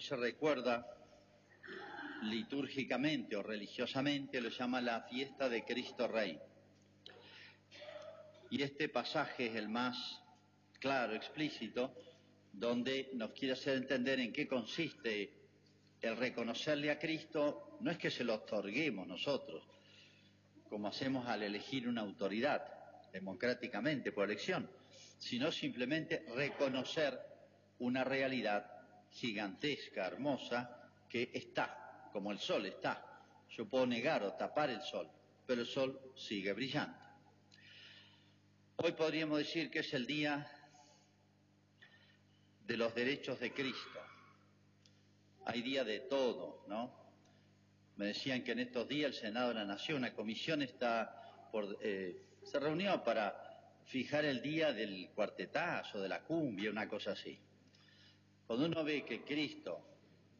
se recuerda litúrgicamente o religiosamente, lo llama la fiesta de Cristo Rey. Y este pasaje es el más claro, explícito, donde nos quiere hacer entender en qué consiste el reconocerle a Cristo, no es que se lo otorguemos nosotros, como hacemos al elegir una autoridad democráticamente por elección, sino simplemente reconocer una realidad gigantesca, hermosa, que está, como el sol está. Yo puedo negar o tapar el sol, pero el sol sigue brillando. Hoy podríamos decir que es el día de los derechos de Cristo. Hay día de todo, ¿no? Me decían que en estos días el Senado de la Nación, una comisión está por, eh, se reunió para fijar el día del cuartetazo, de la cumbia, una cosa así. Cuando uno ve que Cristo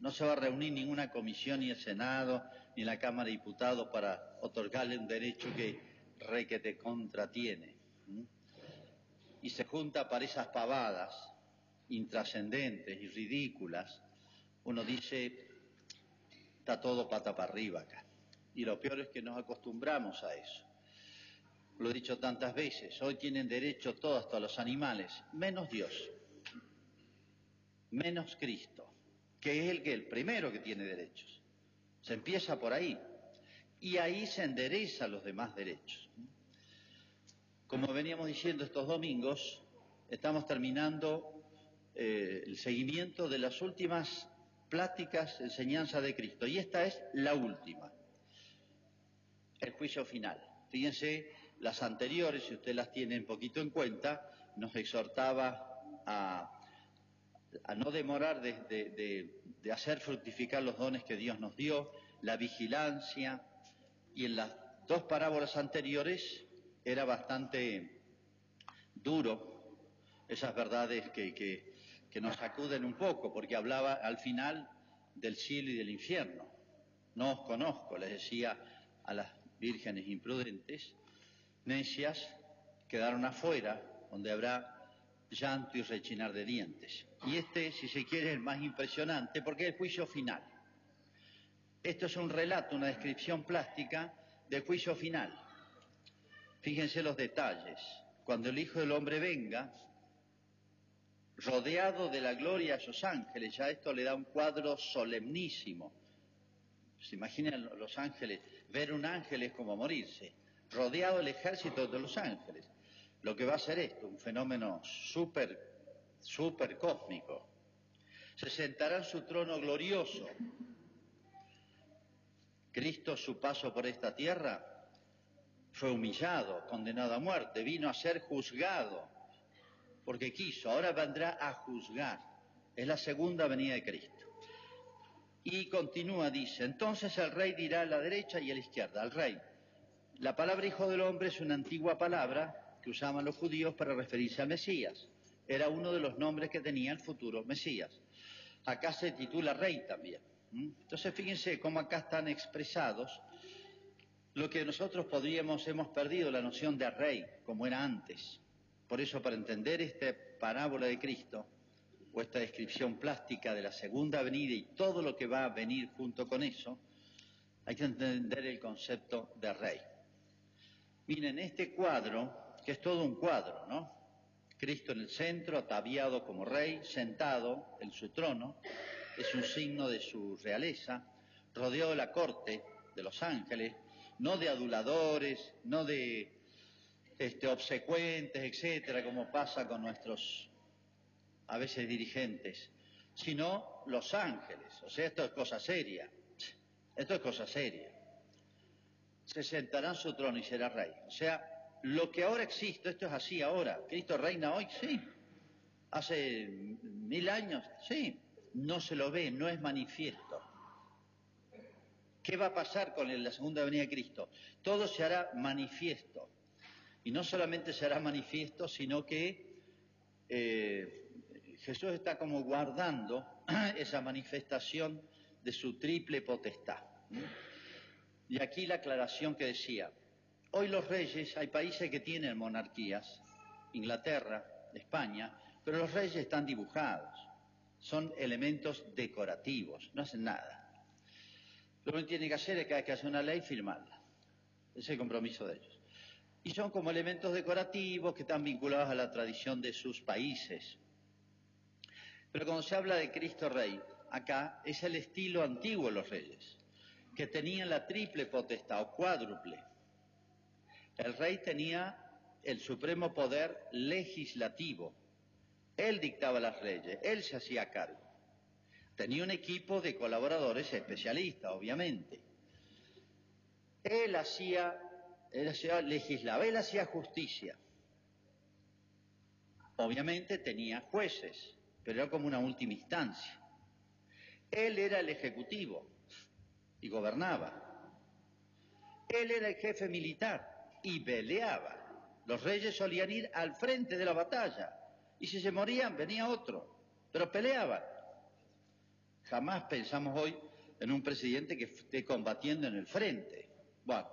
no se va a reunir ninguna comisión, ni el Senado, ni la Cámara de Diputados para otorgarle un derecho que re que te contratiene. Y se junta para esas pavadas intrascendentes y ridículas. Uno dice, está todo pata para arriba acá. Y lo peor es que nos acostumbramos a eso. Lo he dicho tantas veces, hoy tienen derecho todos, todos los animales, menos Dios, menos Cristo que es el que el primero que tiene derechos. Se empieza por ahí y ahí se endereza los demás derechos. Como veníamos diciendo estos domingos, estamos terminando eh, el seguimiento de las últimas pláticas, enseñanza de Cristo y esta es la última, el juicio final. Fíjense, las anteriores, si usted las tiene un poquito en cuenta, nos exhortaba a a no demorar de, hacer fructificar los dones que Dios nos dio, la vigilancia, y en las dos parábolas anteriores era bastante duro esas verdades que, que, nos sacuden un poco, porque hablaba al final del cielo y del infierno. No os conozco, les decía a las vírgenes imprudentes, necias, quedaron afuera, donde habrá llanto y rechinar de dientes. Y este, si se quiere, es el más impresionante porque es el juicio final. Esto es un relato, una descripción plástica del juicio final. Fíjense los detalles. Cuando el Hijo del Hombre venga, rodeado de la gloria de sus ángeles, ya esto le da un cuadro solemnísimo. Se imaginan los ángeles, ver un ángel es como morirse, rodeado del ejército de los ángeles lo que va a ser esto, un fenómeno súper, súper cósmico. Se sentará en su trono glorioso. Cristo, su paso por esta tierra, fue humillado, condenado a muerte, vino a ser juzgado, porque quiso, ahora vendrá a juzgar. Es la segunda venida de Cristo. Y continúa, dice, entonces el rey dirá a la derecha y a la izquierda, al rey. La palabra hijo del hombre es una antigua palabra que usaban los judíos para referirse al Mesías. Era uno de los nombres que tenía el futuro Mesías. Acá se titula rey también. Entonces fíjense cómo acá están expresados lo que nosotros podríamos, hemos perdido la noción de rey, como era antes. Por eso, para entender esta parábola de Cristo, o esta descripción plástica de la segunda venida y todo lo que va a venir junto con eso, hay que entender el concepto de rey. Miren, este cuadro que es todo un cuadro, ¿no? Cristo en el centro, ataviado como rey, sentado en su trono, es un signo de su realeza, rodeado de la corte de los ángeles, no de aduladores, no de este, obsecuentes, etcétera, como pasa con nuestros a veces dirigentes, sino los ángeles. O sea, esto es cosa seria. Esto es cosa seria. Se sentará en su trono y será rey. O sea, lo que ahora existe, esto es así ahora, Cristo reina hoy, sí, hace mil años, sí, no se lo ve, no es manifiesto. ¿Qué va a pasar con la segunda venida de Cristo? Todo se hará manifiesto. Y no solamente se hará manifiesto, sino que eh, Jesús está como guardando esa manifestación de su triple potestad. Y aquí la aclaración que decía, Hoy los reyes, hay países que tienen monarquías, Inglaterra, España, pero los reyes están dibujados. son elementos decorativos, no hacen nada. Lo que tiene que hacer es que hay que hacer una ley, firmarla. Ese es el compromiso de ellos. Y son como elementos decorativos que están vinculados a la tradición de sus países. Pero cuando se habla de Cristo Rey, acá es el estilo antiguo de los reyes, que tenían la triple potestad o cuádruple. El rey tenía el supremo poder legislativo. Él dictaba las leyes, él se hacía cargo. Tenía un equipo de colaboradores especialistas, obviamente. Él hacía, él hacía, legislaba, él hacía justicia. Obviamente tenía jueces, pero era como una última instancia. Él era el ejecutivo y gobernaba. Él era el jefe militar y peleaba. Los reyes solían ir al frente de la batalla y si se morían venía otro, pero peleaban. Jamás pensamos hoy en un presidente que esté combatiendo en el frente. Bueno,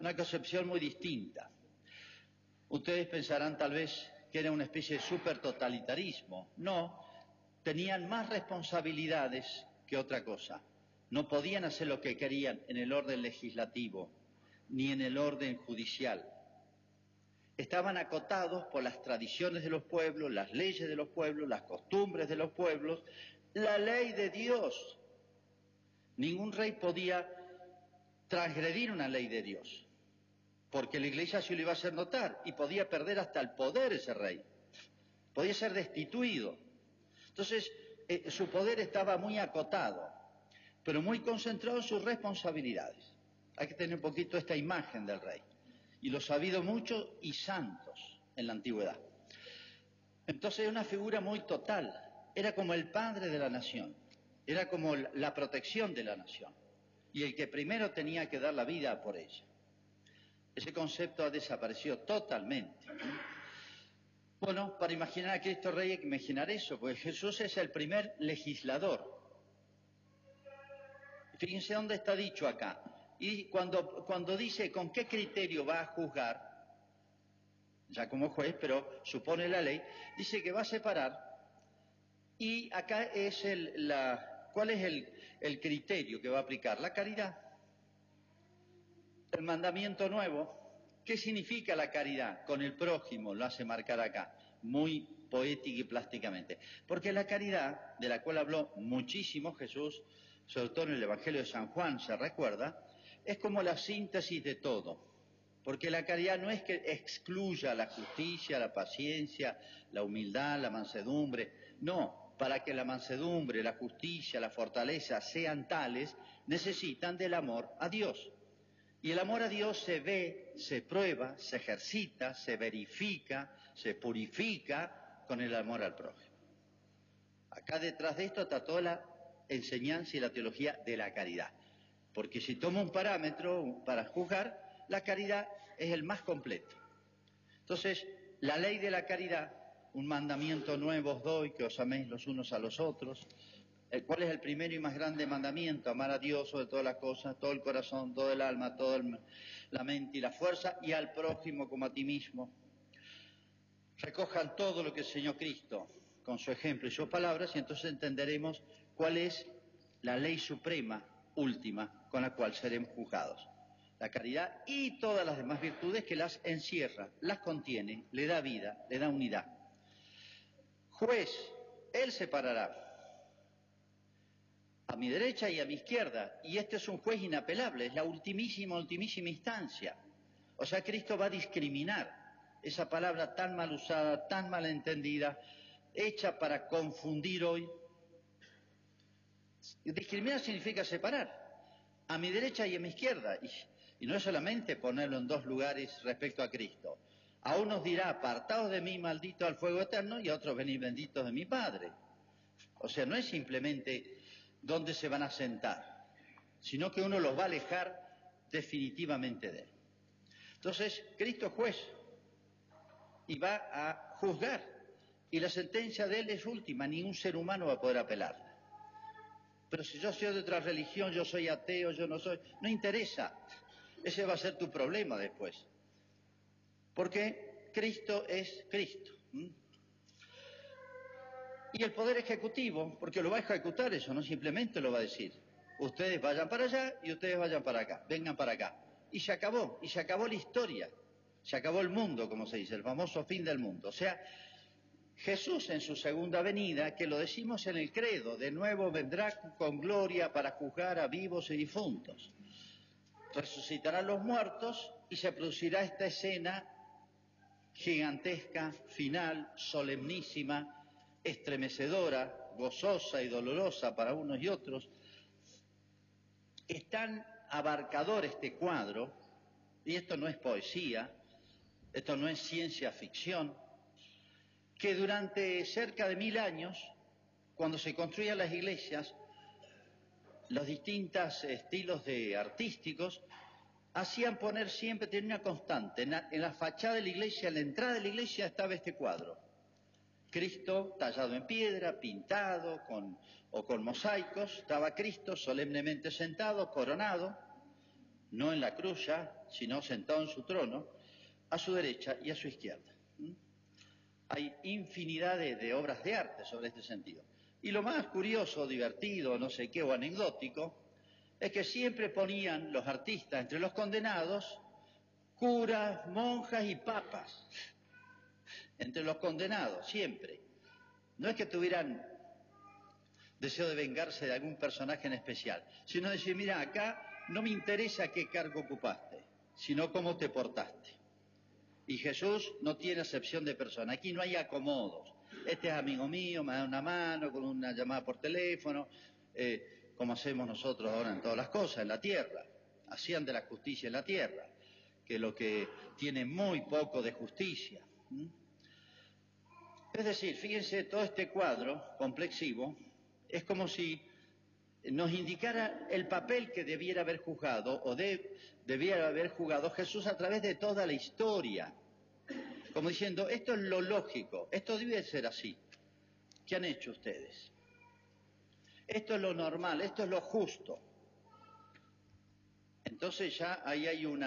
una concepción muy distinta. Ustedes pensarán tal vez que era una especie de super totalitarismo. No, tenían más responsabilidades que otra cosa. No podían hacer lo que querían en el orden legislativo ni en el orden judicial. Estaban acotados por las tradiciones de los pueblos, las leyes de los pueblos, las costumbres de los pueblos, la ley de Dios. Ningún rey podía transgredir una ley de Dios, porque la iglesia se lo iba a hacer notar y podía perder hasta el poder ese rey. Podía ser destituido. Entonces, eh, su poder estaba muy acotado, pero muy concentrado en sus responsabilidades. Hay que tener un poquito esta imagen del rey. Y los ha habido muchos y santos en la antigüedad. Entonces, es una figura muy total, era como el padre de la nación, era como la protección de la nación y el que primero tenía que dar la vida por ella. Ese concepto ha desaparecido totalmente. Bueno, para imaginar a Cristo Rey hay que imaginar eso, porque Jesús es el primer legislador. Fíjense dónde está dicho acá. Y cuando, cuando dice con qué criterio va a juzgar, ya como juez, pero supone la ley, dice que va a separar y acá es el, la, ¿cuál es el, el criterio que va a aplicar? La caridad. El mandamiento nuevo. ¿Qué significa la caridad? Con el prójimo, lo hace marcar acá, muy poética y plásticamente. Porque la caridad, de la cual habló muchísimo Jesús, sobre todo en el Evangelio de San Juan, se recuerda, es como la síntesis de todo. Porque la caridad no es que excluya la justicia, la paciencia, la humildad, la mansedumbre. No, para que la mansedumbre, la justicia, la fortaleza sean tales, necesitan del amor a Dios. Y el amor a Dios se ve, se prueba, se ejercita, se verifica, se purifica con el amor al prójimo. Acá detrás de esto está toda la enseñanza y la teología de la caridad. Porque si tomo un parámetro para juzgar, la caridad es el más completo. Entonces, la ley de la caridad un mandamiento nuevo os doy, que os améis los unos a los otros. ¿Cuál es el primero y más grande mandamiento? Amar a Dios sobre todas las cosas, todo el corazón, todo el alma, toda la mente y la fuerza, y al prójimo como a ti mismo. Recojan todo lo que enseñó Cristo con su ejemplo y sus palabras, y entonces entenderemos cuál es la ley suprema, última, con la cual seremos juzgados. La caridad y todas las demás virtudes que las encierra, las contiene, le da vida, le da unidad. Juez, él separará a mi derecha y a mi izquierda. Y este es un juez inapelable, es la ultimísima, ultimísima instancia. O sea, Cristo va a discriminar esa palabra tan mal usada, tan mal entendida, hecha para confundir hoy. Discriminar significa separar a mi derecha y a mi izquierda. Y, no es solamente ponerlo en dos lugares respecto a Cristo. A unos dirá, apartaos de mí, maldito al fuego eterno, y a otros venid benditos de mi Padre. O sea, no es simplemente dónde se van a sentar, sino que uno los va a alejar definitivamente de él. Entonces, Cristo es juez y va a juzgar. Y la sentencia de él es última, ningún ser humano va a poder apelarla. Pero si yo soy de otra religión, yo soy ateo, yo no soy, no interesa. Ese va a ser tu problema después. Porque Cristo es Cristo. y el Poder Ejecutivo, porque lo va a ejecutar eso, no simplemente lo va a decir. Ustedes vayan para allá y ustedes vayan para acá, vengan para acá. Y se acabó, y se acabó la historia, se acabó el mundo, como se dice, el famoso fin del mundo. O sea, Jesús en su segunda venida, que lo decimos en el credo, de nuevo vendrá con gloria para juzgar a vivos y difuntos. Resucitará a los muertos y se producirá esta escena gigantesca, final, solemnísima, estremecedora, gozosa y dolorosa para unos y otros. Es tan abarcador este cuadro, y esto no es poesía, esto no es ciencia ficción, que durante cerca de mil años, cuando se construían las iglesias, los distintos estilos de artísticos hacían poner siempre, tenía una constante, en la, fachada de la iglesia, en la entrada de la iglesia estaba este cuadro. Cristo tallado en piedra, pintado con, o con mosaicos, estaba Cristo solemnemente sentado, coronado, no en la cruz ya, sino sentado en su trono, a su derecha y a su izquierda. Hay infinidad de, obras de arte sobre este sentido. Y lo más curioso, divertido, no sé qué, o anecdótico, es que siempre ponían los artistas entre los condenados curas, monjas y papas. Entre los condenados, siempre. No es que tuvieran deseo de vengarse de algún personaje en especial, sino decir, mira, acá no me interesa qué cargo ocupaste, sino cómo te portaste. Y Jesús no tiene acepción de persona. Aquí no hay acomodos. Este es amigo mío, me da una mano con una llamada por teléfono, eh, como hacemos nosotros ahora en todas las cosas, en la tierra. Hacían de la justicia en la tierra, que lo que tiene muy poco de justicia. Es decir, fíjense, todo este cuadro complexivo es como si nos indicara el papel que debiera haber juzgado o debiera haber jugado Jesús a través de toda la historia. Como diciendo, esto es lo lógico, esto debe ser así. ¿Qué han hecho ustedes? Esto es lo normal, esto es lo justo. Entonces ya ahí hay un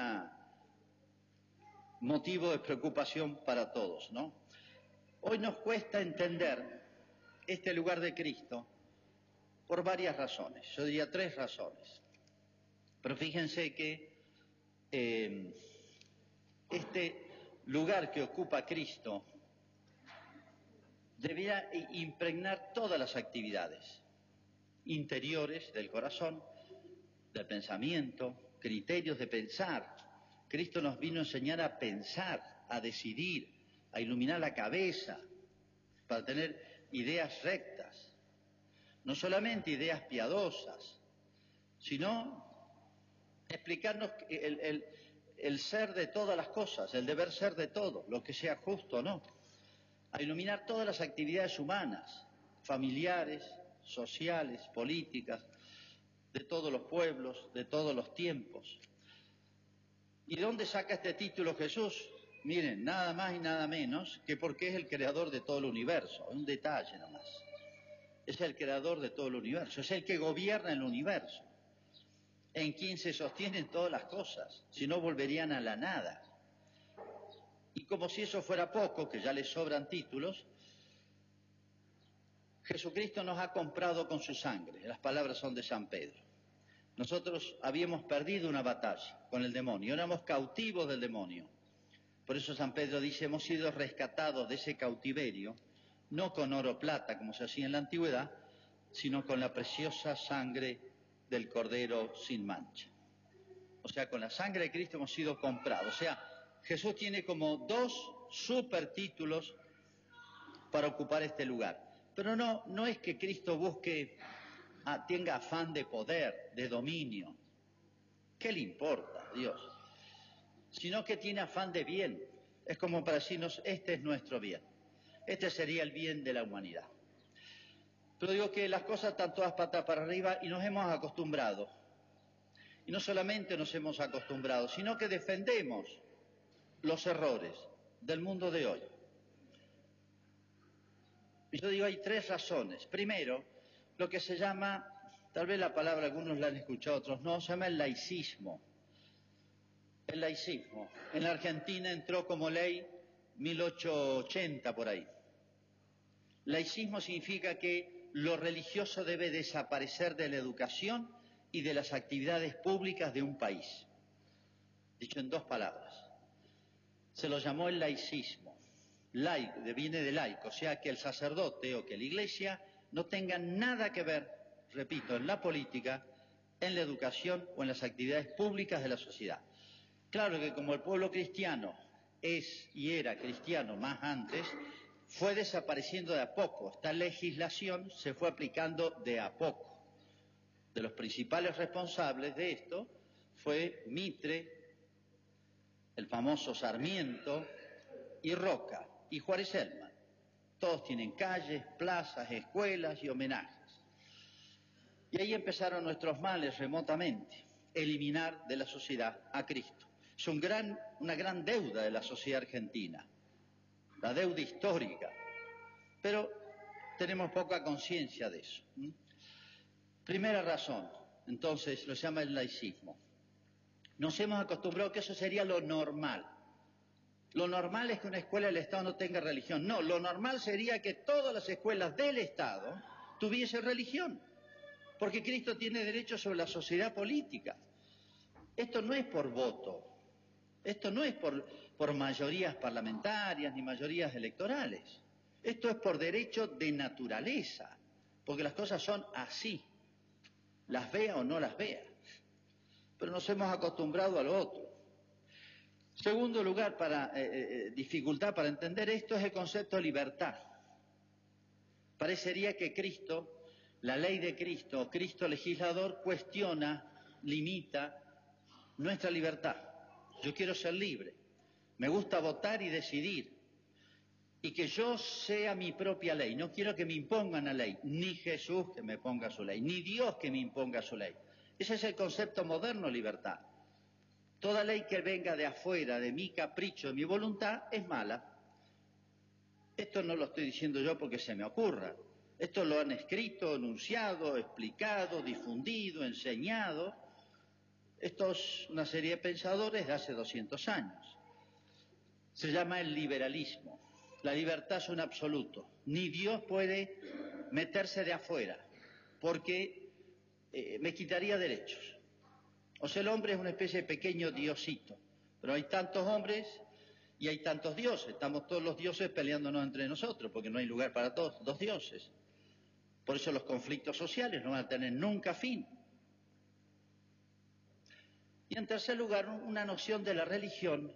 motivo de preocupación para todos, ¿no? Hoy nos cuesta entender este lugar de Cristo por varias razones, yo diría tres razones. Pero fíjense que eh, este lugar que ocupa Cristo debía impregnar todas las actividades interiores del corazón, del pensamiento, criterios de pensar. Cristo nos vino a enseñar a pensar, a decidir, a iluminar la cabeza, para tener ideas rectas no solamente ideas piadosas, sino explicarnos el, ser de todas las cosas, el deber ser de todo, lo que sea justo o no, a iluminar todas las actividades humanas, familiares, sociales, políticas, de todos los pueblos, de todos los tiempos. ¿Y de dónde saca este título Jesús? Miren, nada más y nada menos que porque es el creador de todo el universo, un detalle nomás es el creador de todo el universo, es el que gobierna el universo, en quien se sostienen todas las cosas, si no volverían a la nada. Y como si eso fuera poco, que ya le sobran títulos, Jesucristo nos ha comprado con su sangre, las palabras son de San Pedro. Nosotros habíamos perdido una batalla con el demonio, éramos cautivos del demonio. Por eso San Pedro dice, hemos sido rescatados de ese cautiverio no con oro plata como se hacía en la antigüedad, sino con la preciosa sangre del Cordero sin mancha. O sea, con la sangre de Cristo hemos sido comprados. O sea, Jesús tiene como dos super títulos para ocupar este lugar. Pero no, no es que Cristo busque, ah, tenga afán de poder, de dominio. ¿Qué le importa, Dios? Sino que tiene afán de bien. Es como para decirnos, este es nuestro bien. Este sería el bien de la humanidad. Pero digo que las cosas están todas patas para arriba y nos hemos acostumbrado. Y no solamente nos hemos acostumbrado, sino que defendemos los errores del mundo de hoy. Y yo digo, hay tres razones. Primero, lo que se llama, tal vez la palabra algunos la han escuchado, otros no, se llama el laicismo. El laicismo. En la Argentina entró como ley 1880 por ahí Laicismo significa que lo religioso debe desaparecer de la educación y de las actividades públicas de un país. Dicho en dos palabras. Se lo llamó el laicismo. Laic, viene de laico, o sea que el sacerdote o que la iglesia no tengan nada que ver, repito, en la política, en la educación o en las actividades públicas de la sociedad. Claro que como el pueblo cristiano es y era cristiano más antes, fue desapareciendo de a poco. Esta legislación se fue aplicando de a poco. De los principales responsables de esto fue Mitre, el famoso Sarmiento y Roca y Juárez Elman. Todos tienen calles, plazas, escuelas y homenajes. Y ahí empezaron nuestros males remotamente, eliminar de la sociedad a Cristo. Es una gran deuda de la sociedad argentina, la deuda histórica, pero tenemos poca conciencia de eso. Primera razón, entonces, lo llama el laicismo. Nos hemos acostumbrado que eso sería lo normal. Lo normal es que una escuela del Estado no tenga religión. No, lo normal sería que todas las escuelas del Estado tuviesen religión, porque Cristo tiene derecho sobre la sociedad política. Esto no es por voto, esto no es por, por mayorías parlamentarias ni mayorías electorales. Esto es por derecho de naturaleza, porque las cosas son así, las vea o no las vea. Pero nos hemos acostumbrado a lo otro. Segundo lugar, para eh, eh, eh, dificultad para entender esto es el concepto de libertad. Parecería que Cristo, la ley de Cristo, Cristo legislador, cuestiona, limita nuestra libertad. Yo quiero ser libre. Me gusta votar y decidir. Y que yo sea mi propia ley. No quiero que me impongan la ley. Ni Jesús que me ponga su ley. Ni Dios que me imponga su ley. Ese es el concepto moderno libertad. Toda ley que venga de afuera, de mi capricho, de mi voluntad, es mala. Esto no lo estoy diciendo yo porque se me ocurra. Esto lo han escrito, enunciado, explicado, difundido, enseñado. Esto es una serie de pensadores de hace 200 años. Se llama el liberalismo. La libertad es un absoluto. Ni Dios puede meterse de afuera, porque eh, me quitaría derechos. O sea, el hombre es una especie de pequeño diosito, pero hay tantos hombres y hay tantos dioses. Estamos todos los dioses peleándonos entre nosotros, porque no hay lugar para todos, dos dioses. Por eso los conflictos sociales no van a tener nunca fin. Y en tercer lugar, una noción de la religión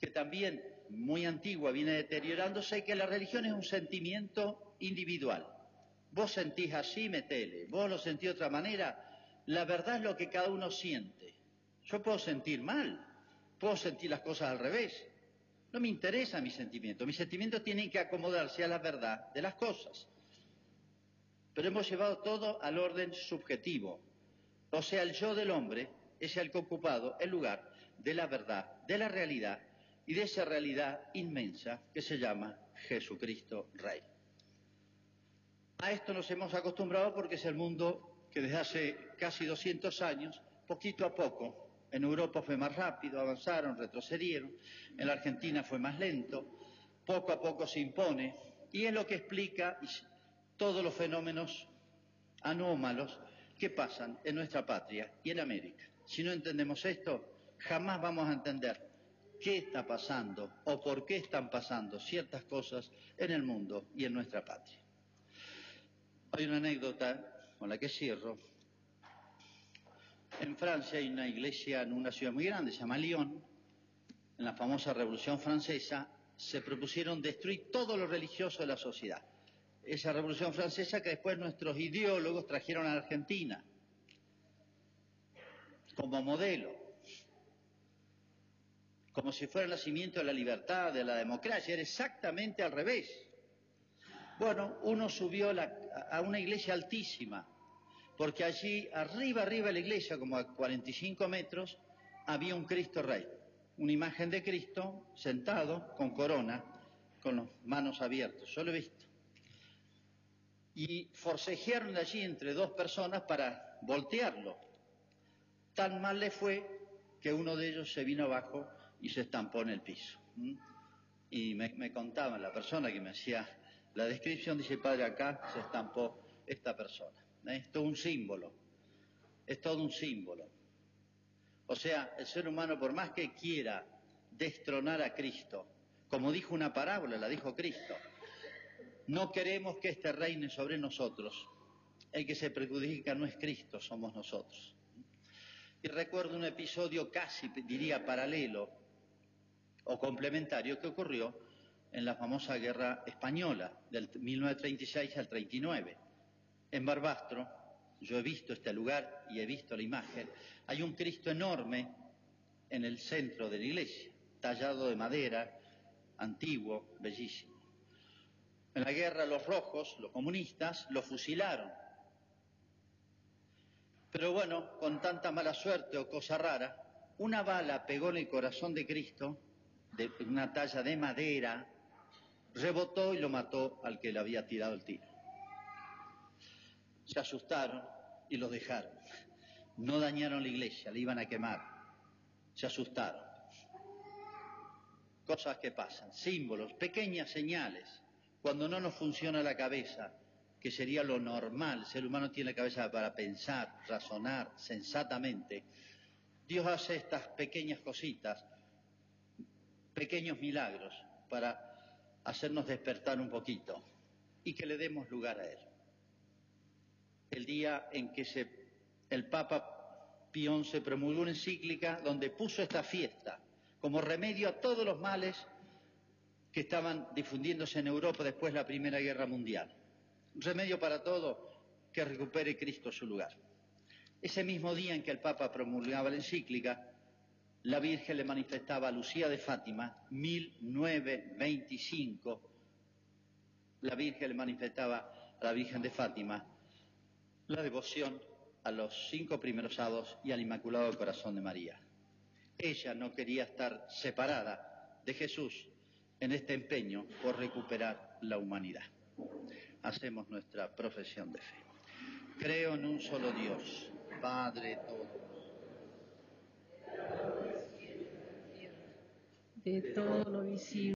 que también muy antigua viene deteriorándose, que la religión es un sentimiento individual. Vos sentís así, metele. Vos lo sentís de otra manera, la verdad es lo que cada uno siente. Yo puedo sentir mal, puedo sentir las cosas al revés. No me interesa mi sentimiento. Mis sentimientos tienen que acomodarse a la verdad de las cosas. Pero hemos llevado todo al orden subjetivo. O sea, el yo del hombre es el que ha ocupado el lugar de la verdad, de la realidad y de esa realidad inmensa que se llama Jesucristo Rey. A esto nos hemos acostumbrado porque es el mundo que desde hace casi 200 años, poquito a poco, en Europa fue más rápido, avanzaron, retrocedieron, en la Argentina fue más lento, poco a poco se impone y es lo que explica todos los fenómenos anómalos que pasan en nuestra patria y en América. Si no entendemos esto, jamás vamos a entender qué está pasando o por qué están pasando ciertas cosas en el mundo y en nuestra patria. Hay una anécdota con la que cierro. En Francia hay una iglesia en una ciudad muy grande, se llama Lyon. En la famosa Revolución Francesa se propusieron destruir todo lo religioso de la sociedad. Esa Revolución Francesa que después nuestros ideólogos trajeron a Argentina como modelo, como si fuera el nacimiento de la libertad, de la democracia, era exactamente al revés. Bueno, uno subió a una iglesia altísima, porque allí, arriba, arriba de la iglesia, como a 45 metros, había un Cristo Rey, una imagen de Cristo sentado con corona, con las manos abiertas. Yo lo he visto. Y forcejearon allí entre dos personas para voltearlo. Tan mal le fue que uno de ellos se vino abajo y se estampó en el piso. Y me, me contaban la persona que me hacía La descripción, dice padre, acá se estampó esta persona. ¿eh? Es un símbolo, es todo un símbolo. O sea, el ser humano, por más que quiera destronar a Cristo, como dijo una parábola, la dijo Cristo, no queremos que este reine sobre nosotros. El que se perjudica no es Cristo, somos nosotros. Y recuerdo un episodio casi, diría, paralelo o complementario que ocurrió en la famosa guerra española del 1936 al 39. En Barbastro, yo he visto este lugar y he visto la imagen, hay un Cristo enorme en el centro de la iglesia, tallado de madera, antiguo, bellísimo. En la guerra los rojos, los comunistas, lo fusilaron. Pero bueno, con tanta mala suerte o cosa rara, una bala pegó en el corazón de Cristo, de una talla de madera, rebotó y lo mató al que le había tirado el tiro. Se asustaron y lo dejaron. No dañaron la iglesia, le iban a quemar. Se asustaron. Cosas que pasan, símbolos, pequeñas señales cuando no nos funciona la cabeza, que sería lo normal, el ser humano tiene la cabeza para pensar, razonar sensatamente, Dios hace estas pequeñas cositas, pequeños milagros, para hacernos despertar un poquito y que le demos lugar a Él. El día en que el Papa Pión se promulgó una encíclica donde puso esta fiesta como remedio a todos los males que estaban difundiéndose en Europa después de la Primera Guerra Mundial. Un remedio para todo, que recupere Cristo su lugar. Ese mismo día en que el Papa promulgaba la encíclica, la Virgen le manifestaba a Lucía de Fátima, 1925, la Virgen le manifestaba a la Virgen de Fátima la devoción a los cinco primeros sábados y al Inmaculado Corazón de María. Ella no quería estar separada de Jesús en este empeño por recuperar la humanidad. Hacemos nuestra profesión de fe. Creo en un solo Dios, Padre todo. De todo lo visible